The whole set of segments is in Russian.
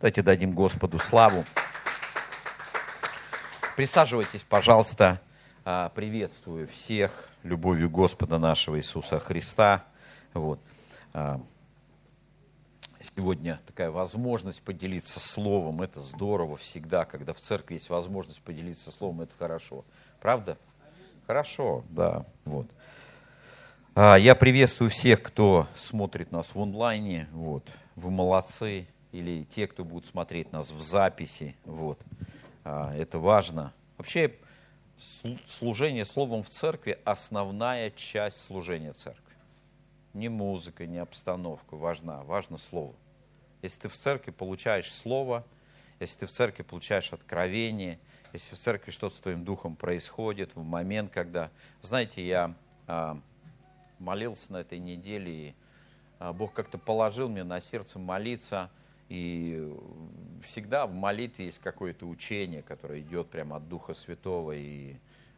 Давайте дадим Господу славу. Присаживайтесь, пожалуйста. А, приветствую всех любовью Господа нашего Иисуса Христа. Вот. А, сегодня такая возможность поделиться словом. Это здорово всегда, когда в церкви есть возможность поделиться словом, это хорошо. Правда? Хорошо, да. Вот. А, я приветствую всех, кто смотрит нас в онлайне. Вот. Вы молодцы или те, кто будут смотреть нас в записи. Вот. А, это важно. Вообще, служение словом в церкви – основная часть служения церкви. Не музыка, не обстановка важна, важно слово. Если ты в церкви получаешь слово, если ты в церкви получаешь откровение, если в церкви что-то с твоим духом происходит в момент, когда... Знаете, я а, молился на этой неделе, и а, Бог как-то положил мне на сердце молиться – и всегда в молитве есть какое-то учение, которое идет прямо от Духа Святого. И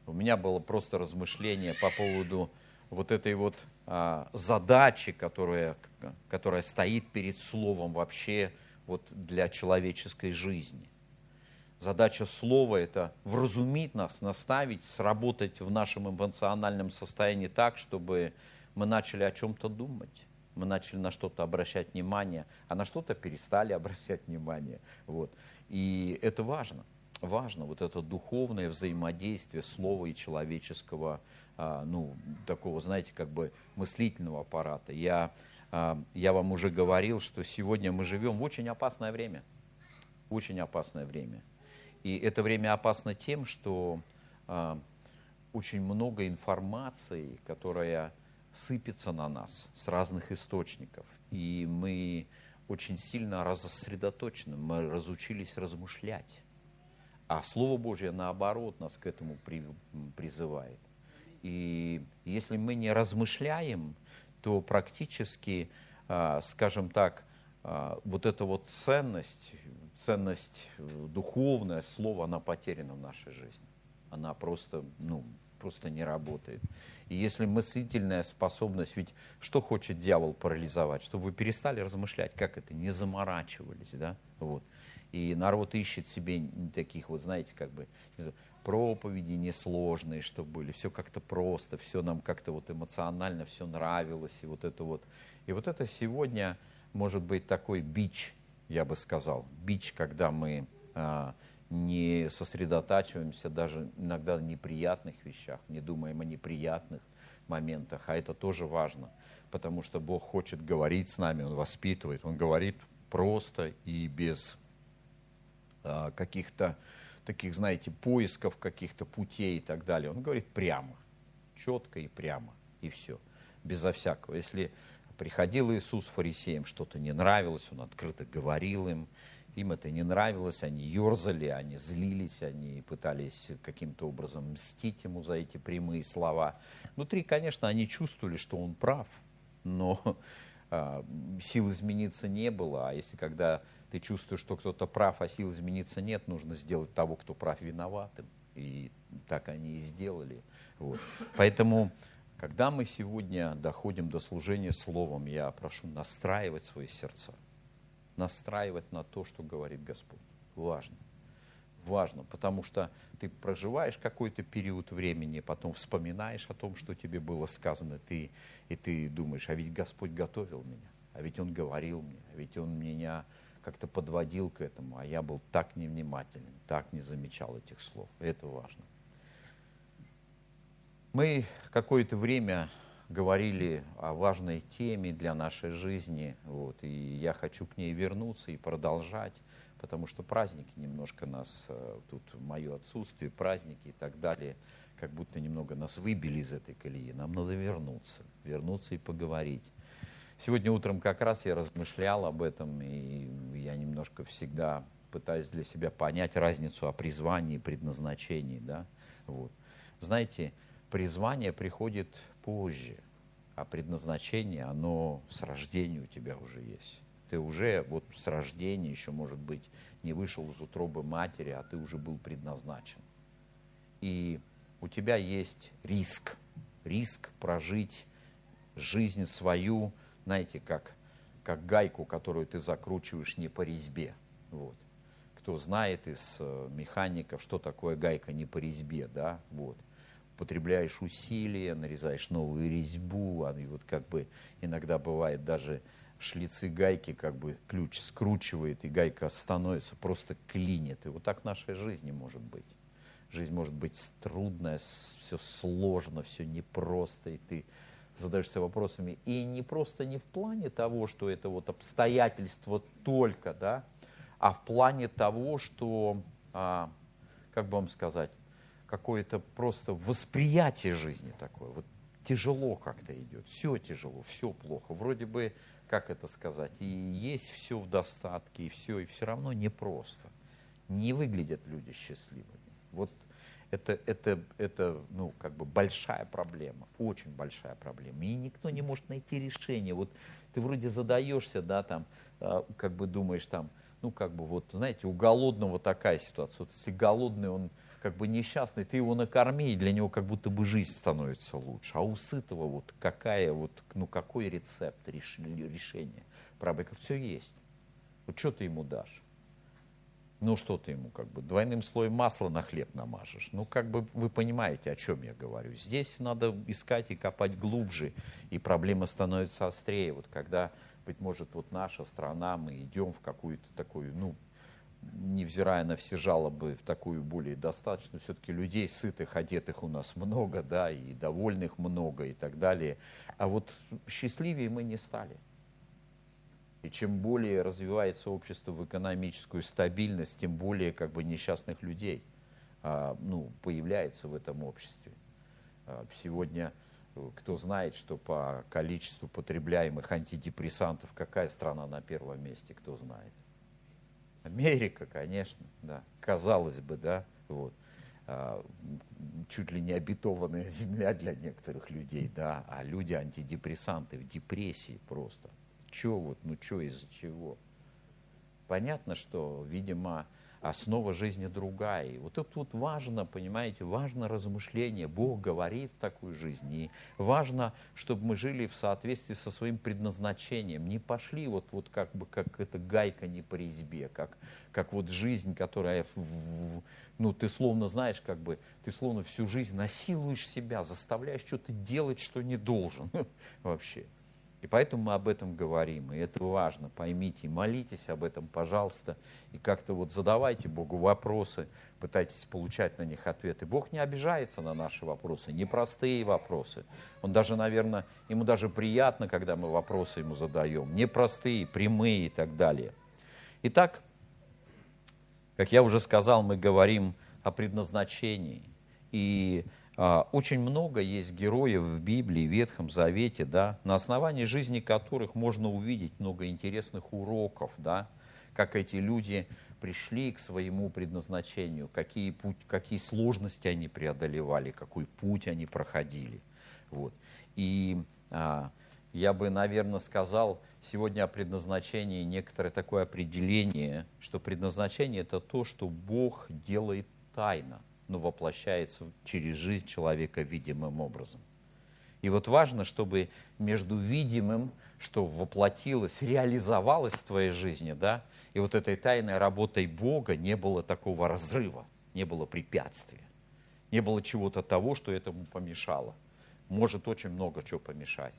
у меня было просто размышление по поводу вот этой вот а, задачи, которая, которая стоит перед Словом вообще вот для человеческой жизни. Задача слова – это вразумить нас, наставить, сработать в нашем эмоциональном состоянии так, чтобы мы начали о чем-то думать мы начали на что-то обращать внимание, а на что-то перестали обращать внимание. Вот. И это важно. Важно вот это духовное взаимодействие слова и человеческого, а, ну, такого, знаете, как бы мыслительного аппарата. Я, а, я вам уже говорил, что сегодня мы живем в очень опасное время. Очень опасное время. И это время опасно тем, что а, очень много информации, которая сыпется на нас с разных источников. И мы очень сильно рассредоточены, мы разучились размышлять. А Слово Божье, наоборот, нас к этому призывает. И если мы не размышляем, то практически, а, скажем так, а, вот эта вот ценность, ценность э, духовная, слово, она потеряна в нашей жизни. Она просто, ну, просто не работает. И если мыслительная способность, ведь что хочет дьявол парализовать? Чтобы вы перестали размышлять, как это, не заморачивались, да, вот. И народ ищет себе таких вот, знаете, как бы, проповеди несложные, чтобы были, все как-то просто, все нам как-то вот эмоционально все нравилось, и вот это вот. И вот это сегодня может быть такой бич, я бы сказал, бич, когда мы а, не сосредотачиваемся даже иногда на неприятных вещах, не думаем о неприятных моментах, а это тоже важно, потому что Бог хочет говорить с нами, Он воспитывает, Он говорит просто и без а, каких-то таких, знаете, поисков каких-то путей и так далее. Он говорит прямо, четко и прямо, и все, безо всякого. Если приходил Иисус фарисеям, что-то не нравилось, Он открыто говорил им, им это не нравилось, они ерзали, они злились, они пытались каким-то образом мстить ему за эти прямые слова. Внутри, конечно, они чувствовали, что он прав, но а, сил измениться не было. А если когда ты чувствуешь, что кто-то прав, а сил измениться нет, нужно сделать того, кто прав, виноватым. И так они и сделали. Вот. Поэтому, когда мы сегодня доходим до служения словом, я прошу настраивать свои сердца настраивать на то, что говорит Господь. Важно. Важно, потому что ты проживаешь какой-то период времени, потом вспоминаешь о том, что тебе было сказано, ты, и ты думаешь, а ведь Господь готовил меня, а ведь Он говорил мне, а ведь Он меня как-то подводил к этому, а я был так невнимателен, так не замечал этих слов. Это важно. Мы какое-то время говорили о важной теме для нашей жизни, вот, и я хочу к ней вернуться и продолжать, потому что праздники немножко нас, э, тут мое отсутствие, праздники и так далее, как будто немного нас выбили из этой колеи. Нам надо вернуться, вернуться и поговорить. Сегодня утром как раз я размышлял об этом, и я немножко всегда пытаюсь для себя понять разницу о призвании и предназначении. Да? Вот. Знаете, призвание приходит позже, а предназначение, оно с рождения у тебя уже есть. Ты уже вот с рождения еще, может быть, не вышел из утробы матери, а ты уже был предназначен. И у тебя есть риск, риск прожить жизнь свою, знаете, как, как гайку, которую ты закручиваешь не по резьбе. Вот. Кто знает из э, механиков, что такое гайка не по резьбе, да, вот. Потребляешь усилия, нарезаешь новую резьбу, а и вот как бы иногда бывает даже шлицы гайки, как бы ключ скручивает, и гайка становится, просто клинит. И вот так нашей жизни может быть. Жизнь может быть трудная, все сложно, все непросто, и ты задаешься вопросами. И не просто не в плане того, что это вот обстоятельства только, да, а в плане того, что, а, как бы вам сказать, какое-то просто восприятие жизни такое. Вот тяжело как-то идет, все тяжело, все плохо. Вроде бы, как это сказать, и есть все в достатке, и все, и все равно непросто. Не выглядят люди счастливыми. Вот это, это, это ну, как бы большая проблема, очень большая проблема. И никто не может найти решение. Вот ты вроде задаешься, да, там, а, как бы думаешь, там, ну, как бы, вот, знаете, у голодного такая ситуация. Вот если голодный, он как бы несчастный, ты его накорми, и для него как будто бы жизнь становится лучше. А у сытого вот какая вот, ну, какой рецепт решения проблемы? Все есть. Вот что ты ему дашь? Ну что ты ему как бы двойным слоем масла на хлеб намажешь? Ну как бы вы понимаете, о чем я говорю. Здесь надо искать и копать глубже, и проблема становится острее. Вот когда, быть может, вот наша страна, мы идем в какую-то такую, ну, невзирая на все жалобы, в такую более достаточно, все-таки людей сытых, одетых у нас много, да, и довольных много и так далее. А вот счастливее мы не стали. И чем более развивается общество в экономическую стабильность, тем более как бы несчастных людей а, ну, появляется в этом обществе. А, сегодня э, кто знает, что по количеству потребляемых антидепрессантов какая страна на первом месте, кто знает? Америка, конечно, да. Казалось бы, да, вот. А, чуть ли не обетованная земля для некоторых людей, да, а люди антидепрессанты в депрессии просто – что вот, ну что, из-за чего? Понятно, что, видимо, основа жизни другая. И вот это вот важно, понимаете, важно размышление. Бог говорит такую жизнь. И важно, чтобы мы жили в соответствии со своим предназначением. Не пошли вот, вот как бы, как эта гайка не по резьбе, как, как вот жизнь, которая, ну, ты словно знаешь, как бы, ты словно всю жизнь насилуешь себя, заставляешь что-то делать, что не должен вообще. И поэтому мы об этом говорим, и это важно, поймите, молитесь об этом, пожалуйста, и как-то вот задавайте Богу вопросы, пытайтесь получать на них ответы. Бог не обижается на наши вопросы, непростые вопросы. Он даже, наверное, ему даже приятно, когда мы вопросы ему задаем, непростые, прямые и так далее. Итак, как я уже сказал, мы говорим о предназначении, и очень много есть героев в Библии, в Ветхом Завете, да, на основании жизни которых можно увидеть много интересных уроков, да, как эти люди пришли к своему предназначению, какие, путь, какие сложности они преодолевали, какой путь они проходили. Вот. И а, я бы, наверное, сказал сегодня о предназначении некоторое такое определение, что предназначение это то, что Бог делает тайно – но воплощается через жизнь человека видимым образом. И вот важно, чтобы между видимым, что воплотилось, реализовалось в твоей жизни, да, и вот этой тайной работой Бога не было такого разрыва, не было препятствия, не было чего-то того, что этому помешало. Может очень много чего помешать.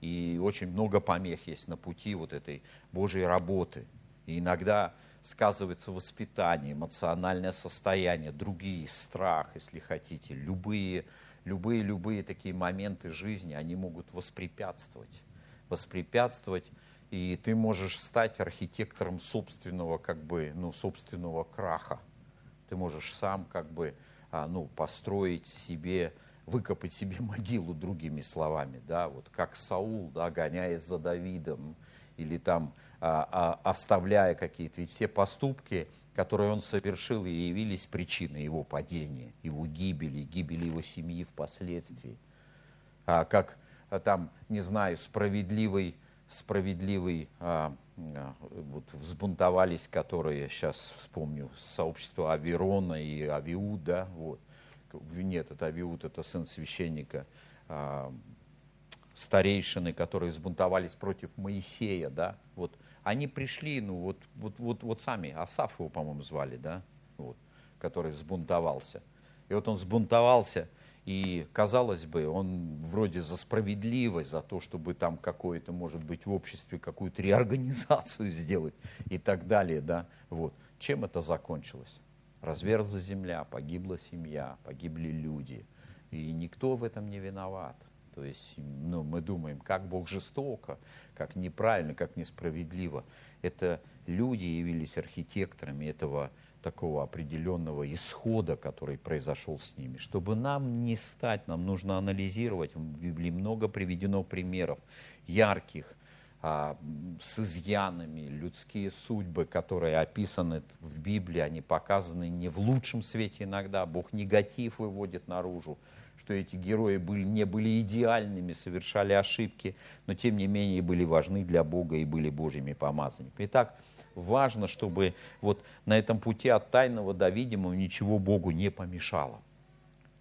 И очень много помех есть на пути вот этой Божьей работы. И иногда сказывается воспитание, эмоциональное состояние, другие, страх, если хотите, любые, любые, любые такие моменты жизни, они могут воспрепятствовать, воспрепятствовать, и ты можешь стать архитектором собственного, как бы, ну, собственного краха. Ты можешь сам, как бы, а, ну, построить себе, выкопать себе могилу, другими словами, да, вот как Саул, да, гоняясь за Давидом, или там оставляя какие-то, ведь все поступки, которые он совершил, и явились причиной его падения, его гибели, гибели его семьи впоследствии. А, как а, там, не знаю, справедливый, справедливый, а, а, вот взбунтовались, которые, сейчас вспомню, сообщество Аверона и Авиуда, вот. Нет, это Авиуд, это сын священника, а, старейшины, которые взбунтовались против Моисея, да, вот они пришли, ну вот, вот, вот, вот сами, Асаф его, по-моему, звали, да, вот, который взбунтовался. И вот он взбунтовался, и, казалось бы, он вроде за справедливость, за то, чтобы там какое-то, может быть, в обществе какую-то реорганизацию сделать и так далее, да, вот. Чем это закончилось? Разверзла земля, погибла семья, погибли люди, и никто в этом не виноват. То есть ну, мы думаем, как Бог жестоко, как неправильно, как несправедливо. Это люди явились архитекторами этого такого определенного исхода, который произошел с ними. Чтобы нам не стать, нам нужно анализировать. В Библии много приведено примеров ярких, а, с изъянами, людские судьбы, которые описаны в Библии, они показаны не в лучшем свете иногда. Бог негатив выводит наружу что эти герои были, не были идеальными, совершали ошибки, но тем не менее были важны для Бога и были Божьими помазанниками. Итак, важно, чтобы вот на этом пути от тайного до видимого ничего Богу не помешало.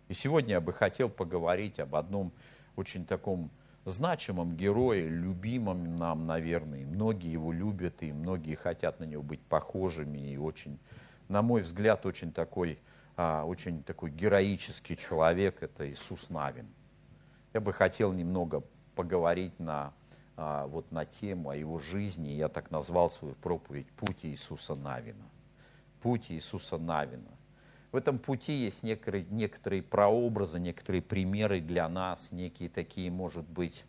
И сегодня я бы хотел поговорить об одном очень таком значимом герое, любимом нам, наверное. Многие его любят, и многие хотят на него быть похожими. И очень, на мой взгляд, очень такой очень такой героический человек, это Иисус Навин. Я бы хотел немного поговорить на, а, вот на тему о его жизни. Я так назвал свою проповедь «Путь Иисуса Навина». Путь Иисуса Навина. В этом пути есть некоторые, некоторые прообразы, некоторые примеры для нас, некие такие, может быть,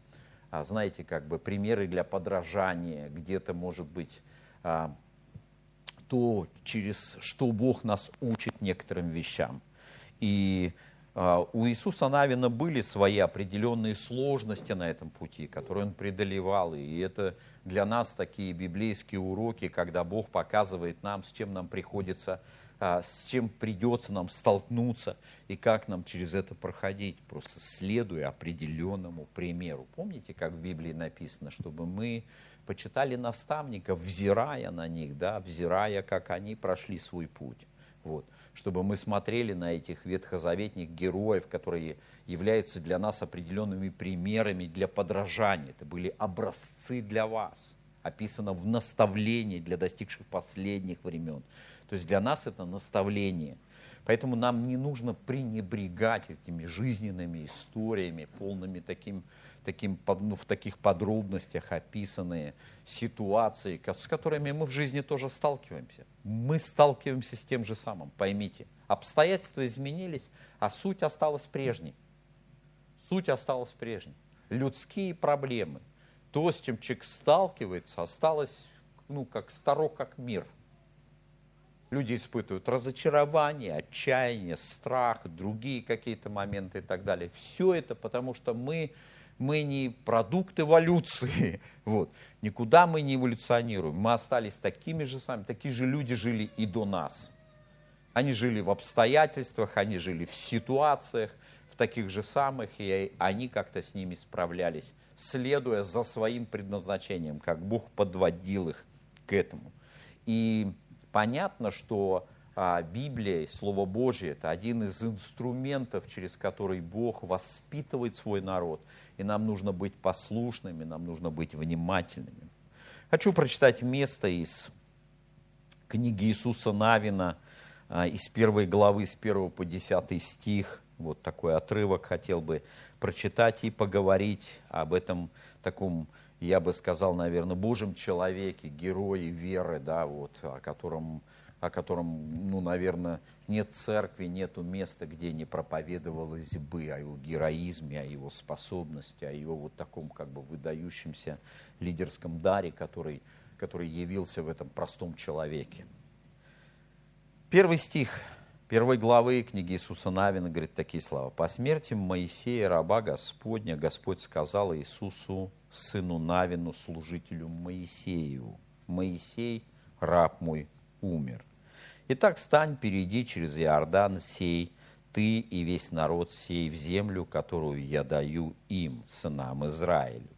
а, знаете, как бы примеры для подражания, где-то, может быть, а, то, через что Бог нас учит некоторым вещам. И а, у Иисуса Навина были свои определенные сложности на этом пути, которые он преодолевал. И это для нас такие библейские уроки, когда Бог показывает нам, с чем нам приходится, а, с чем придется нам столкнуться и как нам через это проходить, просто следуя определенному примеру. Помните, как в Библии написано, чтобы мы почитали наставников, взирая на них, да, взирая, как они прошли свой путь. Вот. Чтобы мы смотрели на этих ветхозаветных героев, которые являются для нас определенными примерами для подражания. Это были образцы для вас, описано в наставлении для достигших последних времен. То есть для нас это наставление. Поэтому нам не нужно пренебрегать этими жизненными историями, полными таким таким, ну, в таких подробностях описанные ситуации, с которыми мы в жизни тоже сталкиваемся. Мы сталкиваемся с тем же самым, поймите. Обстоятельства изменились, а суть осталась прежней. Суть осталась прежней. Людские проблемы, то, с чем человек сталкивается, осталось, ну, как старо, как мир. Люди испытывают разочарование, отчаяние, страх, другие какие-то моменты и так далее. Все это потому, что мы мы не продукт эволюции, вот. никуда мы не эволюционируем, мы остались такими же самыми, такие же люди жили и до нас. Они жили в обстоятельствах, они жили в ситуациях, в таких же самых, и они как-то с ними справлялись, следуя за своим предназначением, как Бог подводил их к этому. И понятно, что а, Библия, Слово Божье, это один из инструментов, через который Бог воспитывает свой народ – и нам нужно быть послушными, нам нужно быть внимательными. Хочу прочитать место из книги Иисуса Навина, а, из первой главы, с 1 по 10 стих. Вот такой отрывок хотел бы прочитать и поговорить об этом таком, я бы сказал, наверное, Божьем человеке, герое веры, да, вот, о котором о котором, ну, наверное, нет церкви, нету места, где не проповедовалось бы о его героизме, о его способности, о его вот таком как бы выдающемся лидерском даре, который, который явился в этом простом человеке. Первый стих первой главы книги Иисуса Навина говорит такие слова. «По смерти Моисея, раба Господня, Господь сказал Иисусу, сыну Навину, служителю Моисею, Моисей, раб мой, умер. Итак, встань, перейди через Иордан сей, ты и весь народ сей в землю, которую я даю им, сынам Израилю.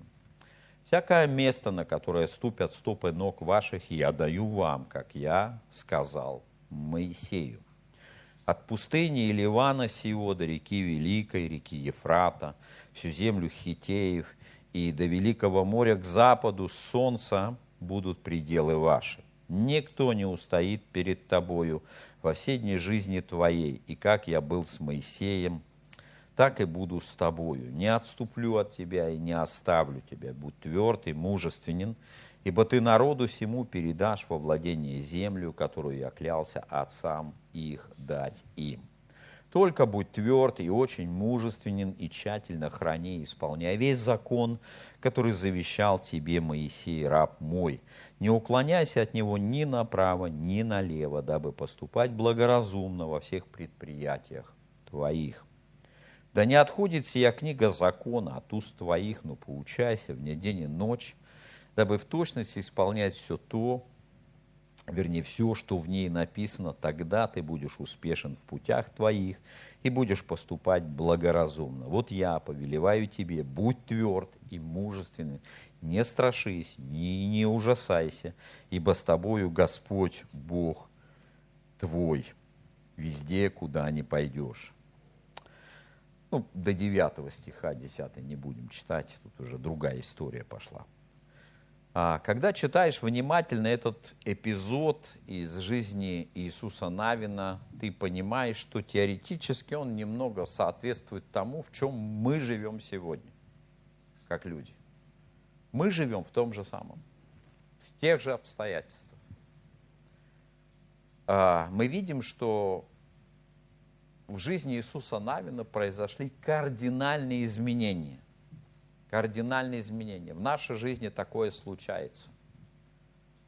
Всякое место, на которое ступят стопы ног ваших, я даю вам, как я сказал Моисею. От пустыни и Ливана сего до реки Великой, реки Ефрата, всю землю Хитеев и до Великого моря к западу солнца будут пределы ваши. Никто не устоит перед тобою во все дни жизни твоей, и как я был с Моисеем, так и буду с тобою. Не отступлю от тебя и не оставлю тебя. Будь тверд и мужественен, ибо ты народу всему передашь во владение землю, которую я клялся отцам их дать им. Только будь тверд и очень мужественен, и тщательно храни и исполняй весь закон, который завещал тебе Моисей, раб мой. Не уклоняйся от него ни направо, ни налево, дабы поступать благоразумно во всех предприятиях твоих. Да не отходит сия книга закона от уст твоих, но поучайся в ней день и ночь, дабы в точности исполнять все то, вернее, все, что в ней написано, тогда ты будешь успешен в путях твоих и будешь поступать благоразумно. Вот я повелеваю тебе, будь тверд и мужественный, не страшись, не, не ужасайся, ибо с тобою Господь Бог твой, везде, куда не пойдешь. Ну, до 9 стиха 10 не будем читать, тут уже другая история пошла. А, когда читаешь внимательно этот эпизод из жизни Иисуса Навина, ты понимаешь, что теоретически он немного соответствует тому, в чем мы живем сегодня, как люди. Мы живем в том же самом, в тех же обстоятельствах. А, мы видим, что в жизни Иисуса Навина произошли кардинальные изменения кардинальные изменения. В нашей жизни такое случается.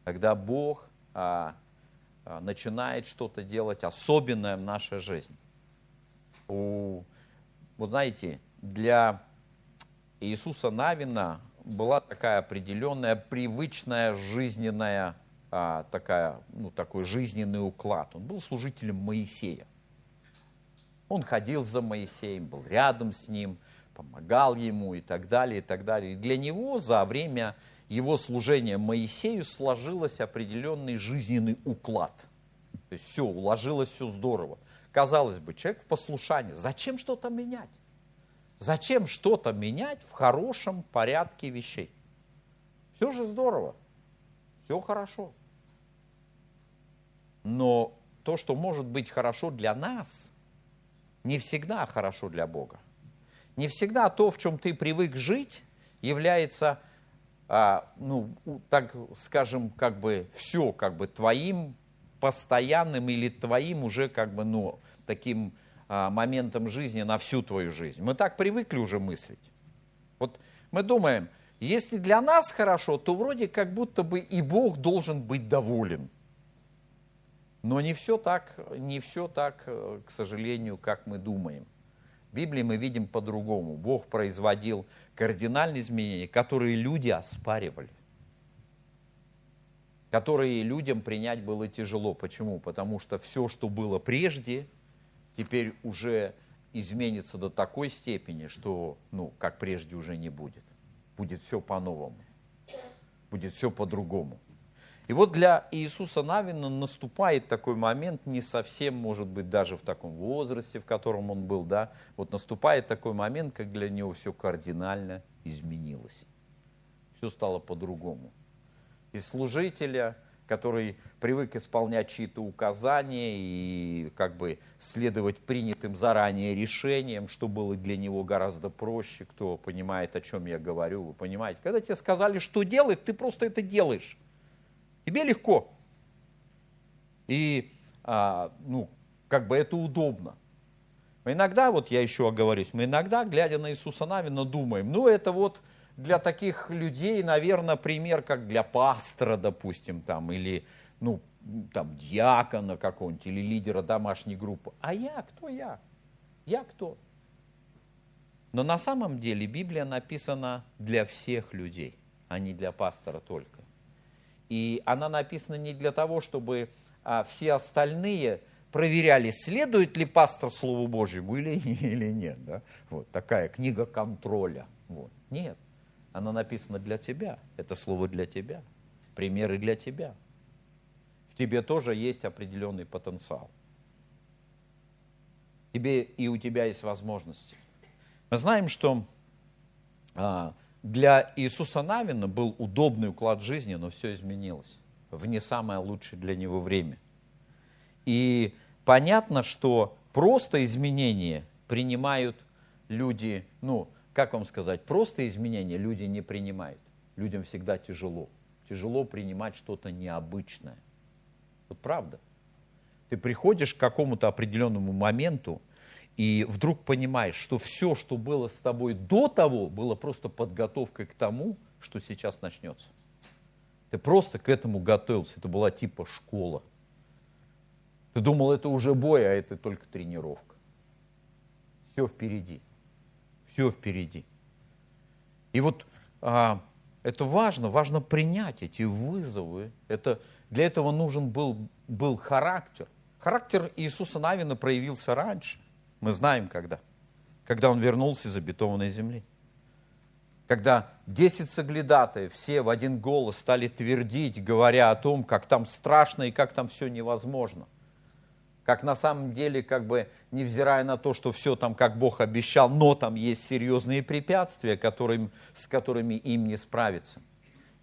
Когда Бог а, а, начинает что-то делать особенное в нашей жизни. У, вот знаете, для Иисуса Навина была такая определенная привычная жизненная а, такая, ну, такой жизненный уклад. Он был служителем Моисея. Он ходил за Моисеем, был рядом с ним, помогал ему и так далее, и так далее. И для него за время его служения Моисею сложилось определенный жизненный уклад. То есть все, уложилось все здорово. Казалось бы, человек в послушании. Зачем что-то менять? Зачем что-то менять в хорошем порядке вещей? Все же здорово, все хорошо. Но то, что может быть хорошо для нас, не всегда хорошо для Бога. Не всегда то, в чем ты привык жить, является, а, ну, так скажем, как бы все как бы твоим постоянным или твоим уже как бы, ну, таким а, моментом жизни на всю твою жизнь. Мы так привыкли уже мыслить. Вот мы думаем, если для нас хорошо, то вроде как будто бы и Бог должен быть доволен. Но не все так, не все так, э, к сожалению, как мы думаем. Библии мы видим по-другому. Бог производил кардинальные изменения, которые люди оспаривали. Которые людям принять было тяжело. Почему? Потому что все, что было прежде, теперь уже изменится до такой степени, что, ну, как прежде уже не будет. Будет все по-новому. Будет все по-другому. И вот для Иисуса Навина наступает такой момент, не совсем, может быть, даже в таком возрасте, в котором он был, да, вот наступает такой момент, как для него все кардинально изменилось. Все стало по-другому. Из служителя, который привык исполнять чьи-то указания и как бы следовать принятым заранее решениям, что было для него гораздо проще, кто понимает, о чем я говорю, вы понимаете. Когда тебе сказали, что делать, ты просто это делаешь. Тебе легко. И, а, ну, как бы это удобно. Но иногда, вот я еще оговорюсь, мы иногда, глядя на Иисуса Навина, думаем, ну, это вот для таких людей, наверное, пример, как для пастора, допустим, там, или, ну, там, диакона какого-нибудь, или лидера домашней группы. А я, кто я? Я кто? Но на самом деле Библия написана для всех людей, а не для пастора только. И она написана не для того, чтобы а, все остальные проверяли, следует ли пастор Слову Божьему или, или нет. Да? Вот такая книга контроля. Вот. Нет, она написана для тебя. Это слово для тебя. Примеры для тебя. В тебе тоже есть определенный потенциал. Тебе и у тебя есть возможности. Мы знаем, что а, для Иисуса Навина был удобный уклад жизни, но все изменилось в не самое лучшее для него время. И понятно, что просто изменения принимают люди, ну, как вам сказать, просто изменения люди не принимают. Людям всегда тяжело. Тяжело принимать что-то необычное. Вот правда. Ты приходишь к какому-то определенному моменту, и вдруг понимаешь, что все, что было с тобой до того, было просто подготовкой к тому, что сейчас начнется. Ты просто к этому готовился. Это была типа школа. Ты думал, это уже бой, а это только тренировка. Все впереди. Все впереди. И вот а, это важно, важно принять эти вызовы. Это, для этого нужен был, был характер. Характер Иисуса Навина проявился раньше. Мы знаем когда. Когда он вернулся из обетованной земли. Когда десять соглядатаев все в один голос стали твердить, говоря о том, как там страшно и как там все невозможно. Как на самом деле, как бы, невзирая на то, что все там, как Бог обещал, но там есть серьезные препятствия, которым, с которыми им не справиться.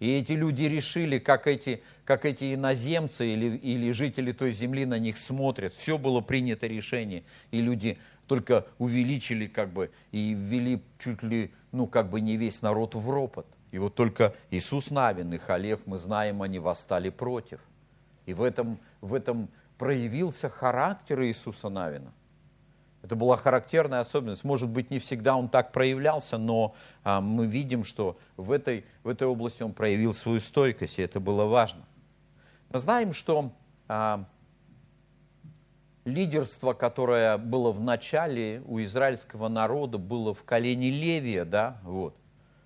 И эти люди решили, как эти, как эти иноземцы или, или жители той земли на них смотрят. Все было принято решение, и люди только увеличили как бы и ввели чуть ли, ну как бы не весь народ в ропот. И вот только Иисус Навин и Халев, мы знаем, они восстали против. И в этом, в этом проявился характер Иисуса Навина. Это была характерная особенность. Может быть, не всегда он так проявлялся, но а, мы видим, что в этой, в этой области он проявил свою стойкость, и это было важно. Мы знаем, что а, лидерство, которое было в начале у израильского народа, было в колене Левия, да, вот,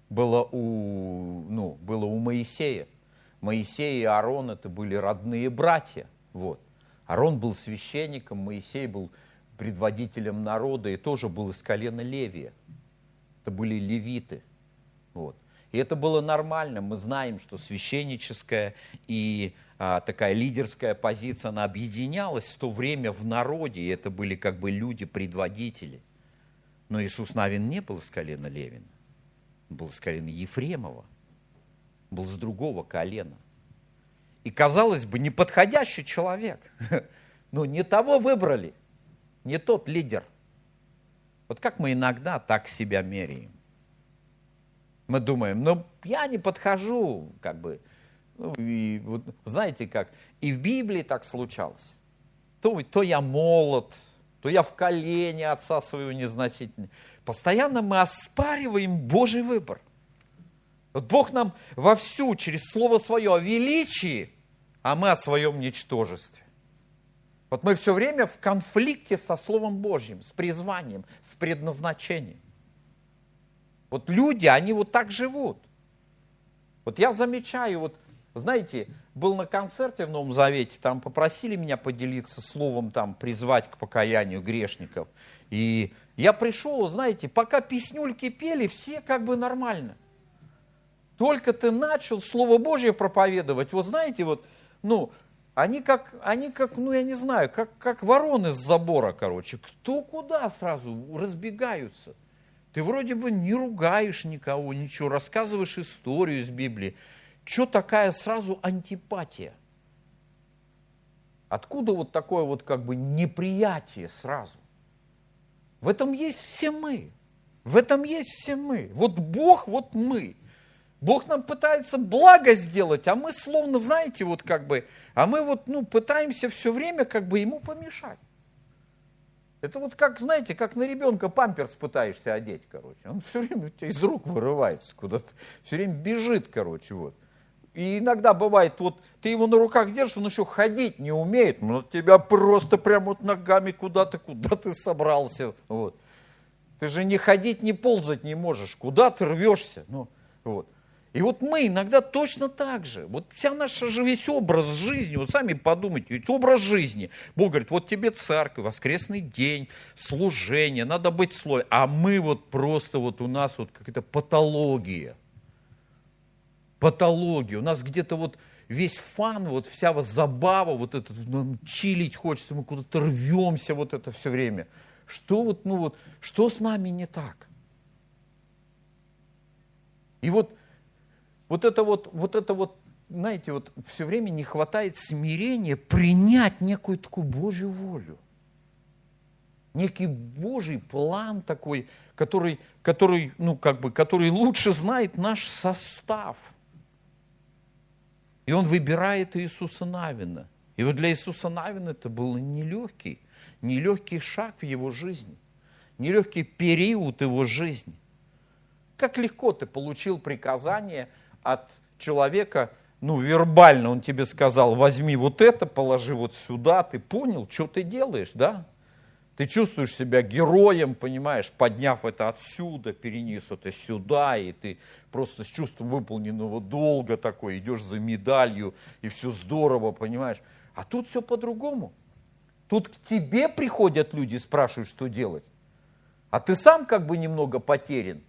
было у, ну, было у Моисея. Моисей и Аарон это были родные братья, вот. Аарон был священником, Моисей был предводителем народа и тоже был из колена Левия. Это были левиты. Вот. И это было нормально. Мы знаем, что священническая и а, такая лидерская позиция, она объединялась в то время в народе, и это были как бы люди-предводители. Но Иисус Навин не был из колена Левина. Был из колена Ефремова. был с другого колена. И, казалось бы, неподходящий человек. Но не того выбрали не тот лидер. Вот как мы иногда так себя меряем. Мы думаем, ну, я не подхожу, как бы, ну, и, вот, знаете как, и в Библии так случалось. То, то я молод, то я в колене отца своего незначительный. Постоянно мы оспариваем Божий выбор. Вот Бог нам вовсю через Слово Свое о величии, а мы о своем ничтожестве. Вот мы все время в конфликте со Словом Божьим, с призванием, с предназначением. Вот люди, они вот так живут. Вот я замечаю, вот, знаете, был на концерте в Новом Завете, там попросили меня поделиться словом, там, призвать к покаянию грешников. И я пришел, знаете, пока песнюльки пели, все как бы нормально. Только ты начал Слово Божье проповедовать, вот знаете, вот, ну, они как, они как, ну я не знаю, как, как вороны с забора, короче. Кто куда сразу разбегаются. Ты вроде бы не ругаешь никого, ничего, рассказываешь историю из Библии. Что такая сразу антипатия? Откуда вот такое вот как бы неприятие сразу? В этом есть все мы. В этом есть все мы. Вот Бог, вот мы. Бог нам пытается благо сделать, а мы словно, знаете, вот как бы, а мы вот, ну, пытаемся все время как бы ему помешать. Это вот как, знаете, как на ребенка памперс пытаешься одеть, короче. Он все время у тебя из рук вырывается куда-то, все время бежит, короче, вот. И иногда бывает, вот ты его на руках держишь, он еще ходить не умеет, но тебя просто прям вот ногами куда-то, куда ты собрался, вот. Ты же не ходить, не ползать не можешь, куда ты рвешься, ну, вот. И вот мы иногда точно так же. Вот вся наша же весь образ жизни, вот сами подумайте, ведь образ жизни. Бог говорит, вот тебе церковь, воскресный день, служение, надо быть слой. А мы вот просто вот у нас вот какая-то патология. Патология. У нас где-то вот весь фан, вот вся вот забава, вот это, нам чилить хочется, мы куда-то рвемся вот это все время. Что вот, ну вот, что с нами не так? И вот, вот это вот, вот это вот, знаете, вот все время не хватает смирения принять некую такую Божью волю. Некий Божий план такой, который, который, ну, как бы, который лучше знает наш состав. И он выбирает Иисуса Навина. И вот для Иисуса Навина это был нелегкий, нелегкий шаг в его жизни, нелегкий период его жизни. Как легко ты получил приказание от человека, ну, вербально он тебе сказал, возьми вот это, положи вот сюда, ты понял, что ты делаешь, да? Ты чувствуешь себя героем, понимаешь, подняв это отсюда, перенес это сюда, и ты просто с чувством выполненного долга такой идешь за медалью, и все здорово, понимаешь. А тут все по-другому. Тут к тебе приходят люди, спрашивают, что делать. А ты сам как бы немного потерян.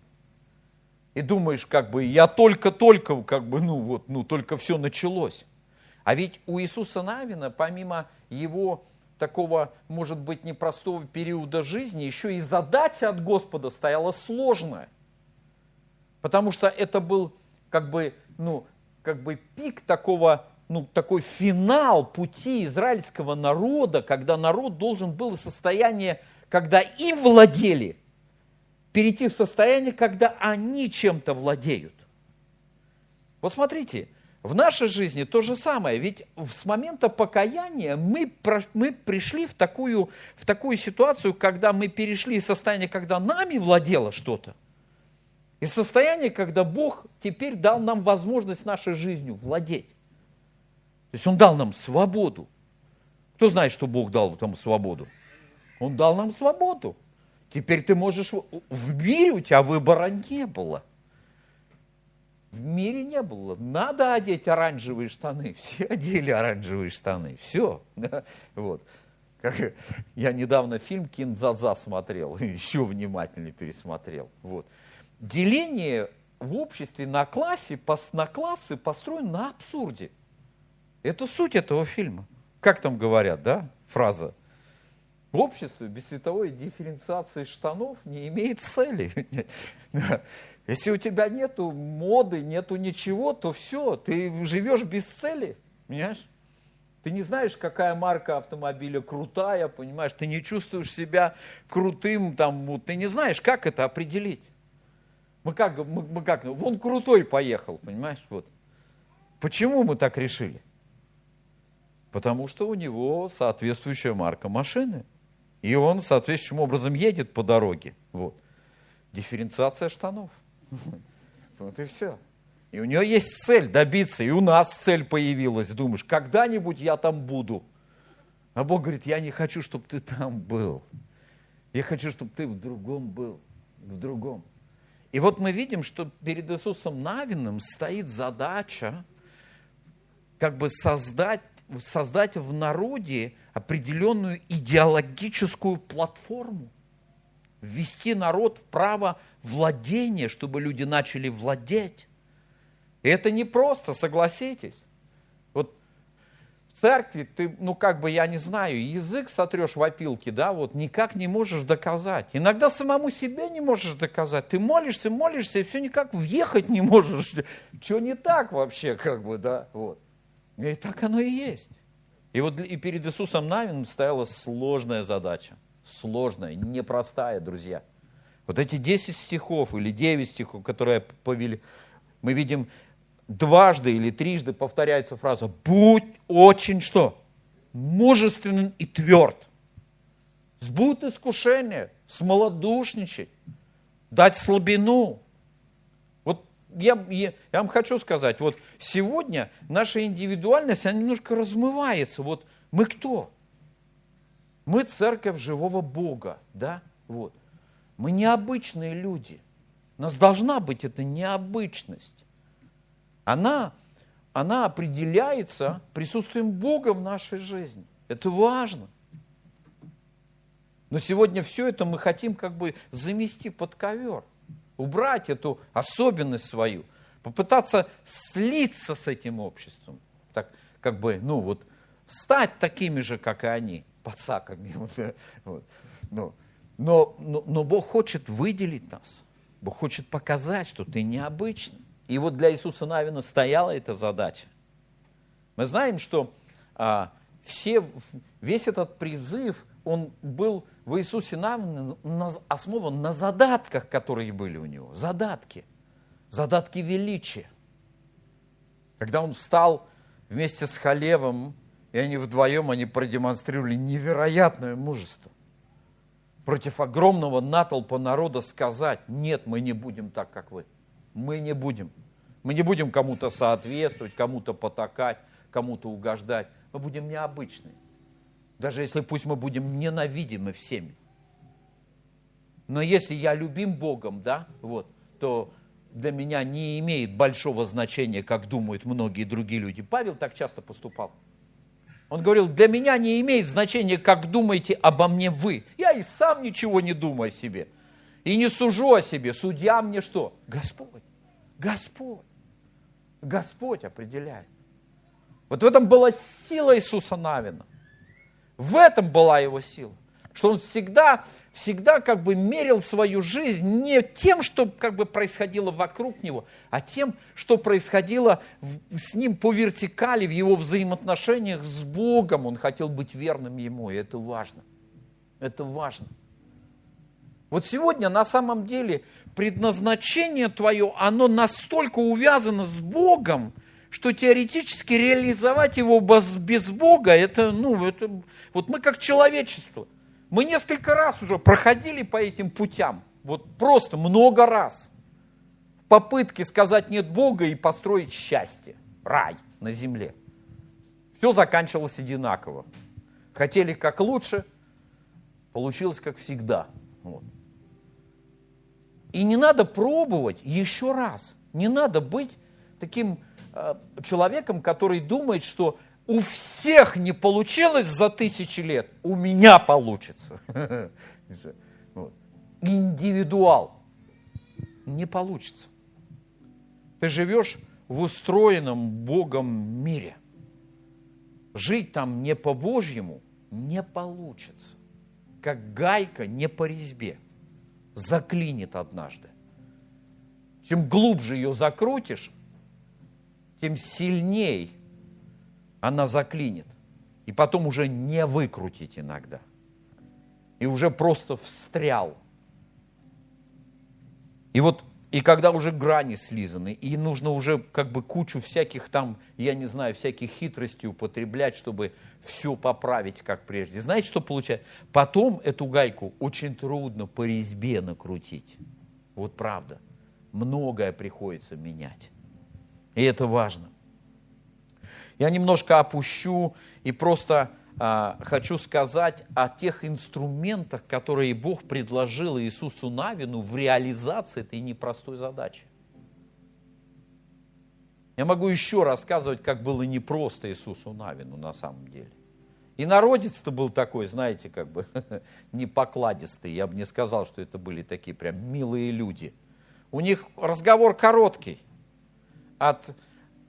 И думаешь, как бы, я только-только, как бы, ну вот, ну только все началось. А ведь у Иисуса Навина, помимо его такого, может быть, непростого периода жизни, еще и задача от Господа стояла сложная. Потому что это был как бы, ну, как бы пик такого, ну, такой финал пути израильского народа, когда народ должен был из состояния, когда им владели, перейти в состояние, когда они чем-то владеют. Вот смотрите, в нашей жизни то же самое, ведь с момента покаяния мы, мы пришли в такую, в такую ситуацию, когда мы перешли из состояния, когда нами владело что-то, из состояния, когда Бог теперь дал нам возможность нашей жизнью владеть. То есть Он дал нам свободу. Кто знает, что Бог дал нам свободу? Он дал нам свободу. Теперь ты можешь... В мире у тебя выбора не было. В мире не было. Надо одеть оранжевые штаны. Все одели оранжевые штаны. Все. Вот. Как, я недавно фильм «Киндзадза» смотрел, еще внимательнее пересмотрел. Вот. Деление в обществе на, классе, на классы построено на абсурде. Это суть этого фильма. Как там говорят, да, фраза? Общество без световой дифференциации штанов не имеет цели. Если у тебя нету моды, нету ничего, то все, ты живешь без цели, понимаешь? Ты не знаешь, какая марка автомобиля крутая, понимаешь? Ты не чувствуешь себя крутым, там, ты не знаешь, как это определить. Мы как, мы, мы как, ну, вон крутой поехал, понимаешь? Вот. Почему мы так решили? Потому что у него соответствующая марка машины. И он соответствующим образом едет по дороге. Вот. Дифференциация штанов. Вот и все. И у нее есть цель добиться, и у нас цель появилась. Думаешь, когда-нибудь я там буду. А Бог говорит, я не хочу, чтобы ты там был. Я хочу, чтобы ты в другом был. В другом. И вот мы видим, что перед Иисусом Навиным стоит задача как бы создать, создать в народе определенную идеологическую платформу ввести народ в право владения, чтобы люди начали владеть. И это не просто, согласитесь. Вот в церкви ты, ну как бы, я не знаю, язык сотрешь в опилке, да, вот никак не можешь доказать. Иногда самому себе не можешь доказать. Ты молишься, молишься, и все никак въехать не можешь. Что не так вообще, как бы, да, вот. И так оно и есть. И вот и перед Иисусом Навином стояла сложная задача – сложная, непростая, друзья. Вот эти 10 стихов или 9 стихов, которые повели, мы видим дважды или трижды повторяется фраза «Будь очень что? Мужественным и тверд». Сбудь искушение, смолодушничать, дать слабину. Я, я, я вам хочу сказать, вот сегодня наша индивидуальность, она немножко размывается. Вот мы кто? Мы церковь живого Бога, да? Вот. Мы необычные люди. У нас должна быть эта необычность. Она, она определяется присутствием Бога в нашей жизни. Это важно. Но сегодня все это мы хотим как бы замести под ковер, убрать эту особенность свою, попытаться слиться с этим обществом, так как бы, ну вот, стать такими же, как и они подсаками. Вот, вот. Но, но, но, но Бог хочет выделить нас. Бог хочет показать, что ты необычный. И вот для Иисуса Навина стояла эта задача. Мы знаем, что а, все, весь этот призыв, он был в Иисусе Навине основан на задатках, которые были у него. Задатки. Задатки величия. Когда он встал вместе с Халевом, и они вдвоем, они продемонстрировали невероятное мужество против огромного натолпа народа сказать, нет, мы не будем так, как вы. Мы не будем. Мы не будем кому-то соответствовать, кому-то потакать, кому-то угождать. Мы будем необычны. Даже если пусть мы будем ненавидимы всеми. Но если я любим Богом, да, вот, то для меня не имеет большого значения, как думают многие другие люди. Павел так часто поступал. Он говорил, для меня не имеет значения, как думаете обо мне вы. Я и сам ничего не думаю о себе. И не сужу о себе. Судья мне что? Господь. Господь. Господь определяет. Вот в этом была сила Иисуса Навина. В этом была его сила. Что он всегда, всегда как бы мерил свою жизнь не тем, что как бы происходило вокруг него, а тем, что происходило с ним по вертикали в его взаимоотношениях с Богом. Он хотел быть верным ему, и это важно. Это важно. Вот сегодня на самом деле предназначение твое, оно настолько увязано с Богом, что теоретически реализовать его без Бога, это, ну, это, вот мы как человечество – мы несколько раз уже проходили по этим путям, вот просто много раз, в попытке сказать нет Бога и построить счастье, рай на земле. Все заканчивалось одинаково. Хотели как лучше, получилось как всегда. Вот. И не надо пробовать еще раз. Не надо быть таким человеком, который думает, что у всех не получилось за тысячи лет, у меня получится. Индивидуал. Не получится. Ты живешь в устроенном Богом мире. Жить там не по-божьему не получится. Как гайка не по резьбе. Заклинит однажды. Чем глубже ее закрутишь, тем сильней она заклинит. И потом уже не выкрутить иногда. И уже просто встрял. И вот, и когда уже грани слизаны, и нужно уже как бы кучу всяких там, я не знаю, всяких хитростей употреблять, чтобы все поправить, как прежде. Знаете, что получается? Потом эту гайку очень трудно по резьбе накрутить. Вот правда. Многое приходится менять. И это важно. Я немножко опущу и просто а, хочу сказать о тех инструментах, которые Бог предложил Иисусу Навину в реализации этой непростой задачи. Я могу еще рассказывать, как было непросто Иисусу Навину на самом деле. И народец-то был такой, знаете, как бы непокладистый. Я бы не сказал, что это были такие прям милые люди. У них разговор короткий. От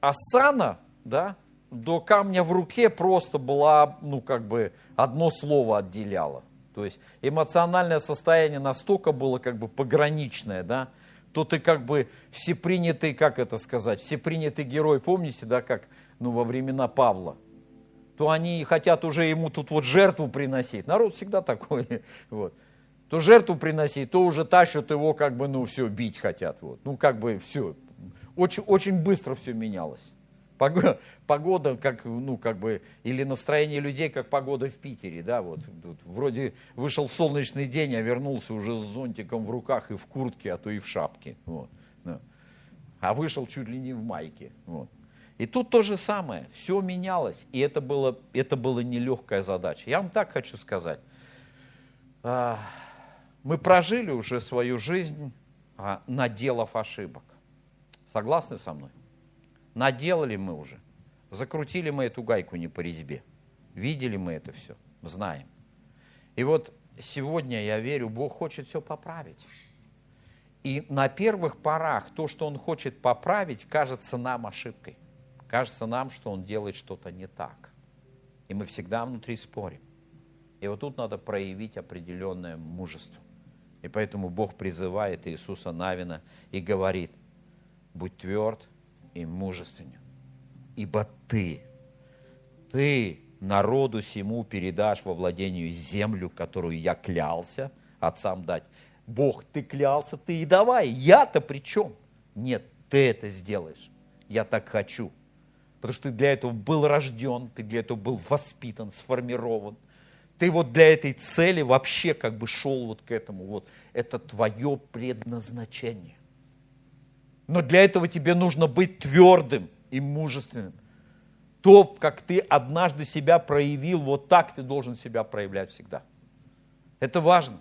Асана, да, до камня в руке просто была, ну, как бы, одно слово отделяло. То есть эмоциональное состояние настолько было как бы пограничное, да, то ты как бы всепринятый, как это сказать, всепринятый герой, помните, да, как, ну, во времена Павла, то они хотят уже ему тут вот жертву приносить. Народ всегда такой, вот. То жертву приносить, то уже тащат его, как бы, ну, все, бить хотят, вот. Ну, как бы, все. Очень, очень быстро все менялось. Погода, как, ну, как бы, или настроение людей, как погода в Питере, да, вот, тут вроде вышел солнечный день, а вернулся уже с зонтиком в руках и в куртке, а то и в шапке, вот, да. а вышел чуть ли не в майке, вот. И тут то же самое, все менялось, и это было, это была нелегкая задача. Я вам так хочу сказать, а, мы прожили уже свою жизнь, а, наделав ошибок. Согласны со мной? Наделали мы уже. Закрутили мы эту гайку не по резьбе. Видели мы это все, знаем. И вот сегодня, я верю, Бог хочет все поправить. И на первых порах то, что Он хочет поправить, кажется нам ошибкой. Кажется нам, что Он делает что-то не так. И мы всегда внутри спорим. И вот тут надо проявить определенное мужество. И поэтому Бог призывает Иисуса Навина и говорит, будь тверд и мужественен, ибо ты, ты народу сему передашь во владению землю, которую я клялся отцам дать. Бог, ты клялся, ты и давай, я-то при чем? Нет, ты это сделаешь, я так хочу. Потому что ты для этого был рожден, ты для этого был воспитан, сформирован – ты вот для этой цели вообще как бы шел вот к этому. Вот это твое предназначение. Но для этого тебе нужно быть твердым и мужественным. То, как ты однажды себя проявил, вот так ты должен себя проявлять всегда. Это важно.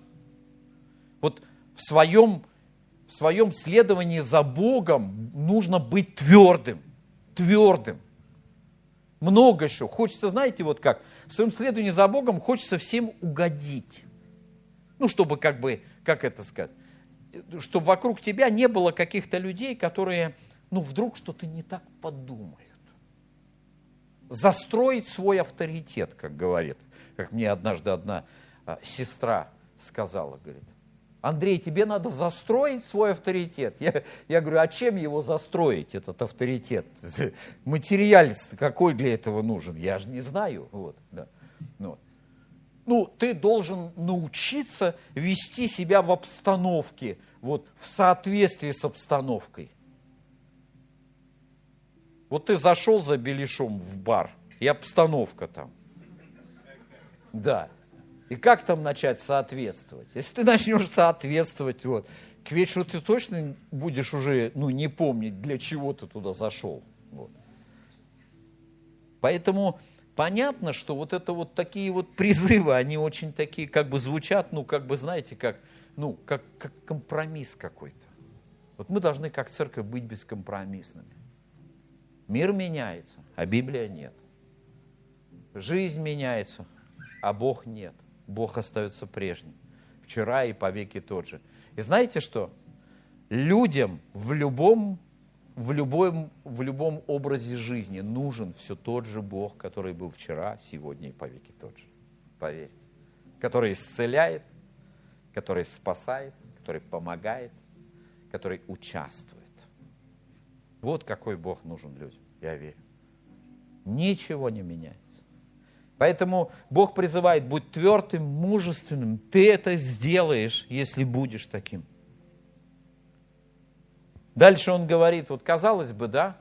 Вот в своем, в своем следовании за Богом нужно быть твердым. Твердым. Много еще. Хочется, знаете, вот как, в своем следовании за Богом хочется всем угодить. Ну, чтобы как бы, как это сказать, чтобы вокруг тебя не было каких-то людей, которые, ну, вдруг что-то не так подумают. Застроить свой авторитет, как говорит, как мне однажды одна а, сестра сказала, говорит, Андрей, тебе надо застроить свой авторитет. Я, я говорю, а чем его застроить, этот авторитет? Материалец какой для этого нужен? Я же не знаю. Вот, да. ну, ну, ты должен научиться вести себя в обстановке, вот, в соответствии с обстановкой. Вот ты зашел за беляшом в бар, и обстановка там. Да. И как там начать соответствовать? Если ты начнешь соответствовать, вот, к вечеру ты точно будешь уже ну, не помнить, для чего ты туда зашел. Вот. Поэтому понятно, что вот это вот такие вот призывы, они очень такие как бы звучат, ну как бы знаете, как, ну, как, как компромисс какой-то. Вот мы должны как церковь быть бескомпромиссными. Мир меняется, а Библия нет. Жизнь меняется, а Бог нет. Бог остается прежним. Вчера и по веки тот же. И знаете что? Людям в любом, в, любом, в любом образе жизни нужен все тот же Бог, который был вчера, сегодня и по веки тот же. Поверьте. Который исцеляет, который спасает, который помогает, который участвует. Вот какой Бог нужен людям, я верю. Ничего не меняется. Поэтому Бог призывает, будь твердым, мужественным. Ты это сделаешь, если будешь таким. Дальше он говорит, вот казалось бы, да,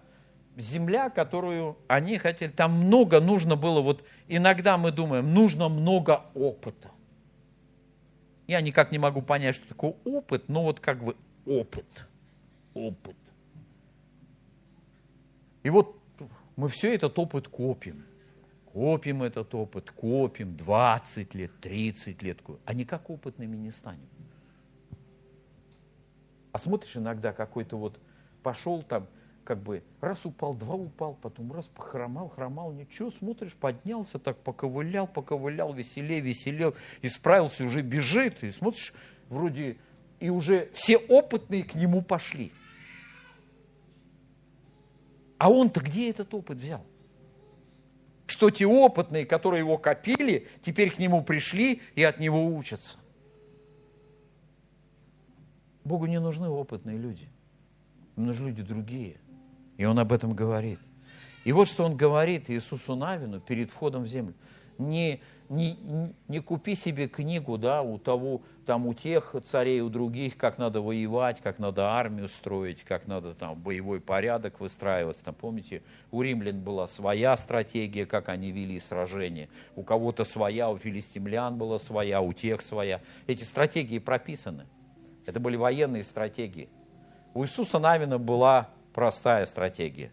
земля, которую они хотели, там много нужно было, вот иногда мы думаем, нужно много опыта. Я никак не могу понять, что такое опыт, но вот как бы опыт. Опыт. И вот мы все этот опыт копим копим этот опыт, копим 20 лет, 30 лет, а никак опытными не станем. А смотришь иногда какой-то вот пошел там, как бы раз упал, два упал, потом раз похромал, хромал, ничего, смотришь, поднялся, так поковылял, поковылял, веселее, веселел, исправился, уже бежит, и смотришь, вроде, и уже все опытные к нему пошли. А он-то где этот опыт взял? что те опытные, которые его копили, теперь к нему пришли и от него учатся. Богу не нужны опытные люди. Ему нужны люди другие. И он об этом говорит. И вот что он говорит Иисусу Навину перед входом в землю. Не не, не купи себе книгу, да, у того, там у тех царей, у других, как надо воевать, как надо армию строить, как надо там боевой порядок выстраиваться. Там, помните, у римлян была своя стратегия, как они вели сражения. У кого-то своя, у филистимлян была своя, у тех своя. Эти стратегии прописаны. Это были военные стратегии. У Иисуса Навина была простая стратегия.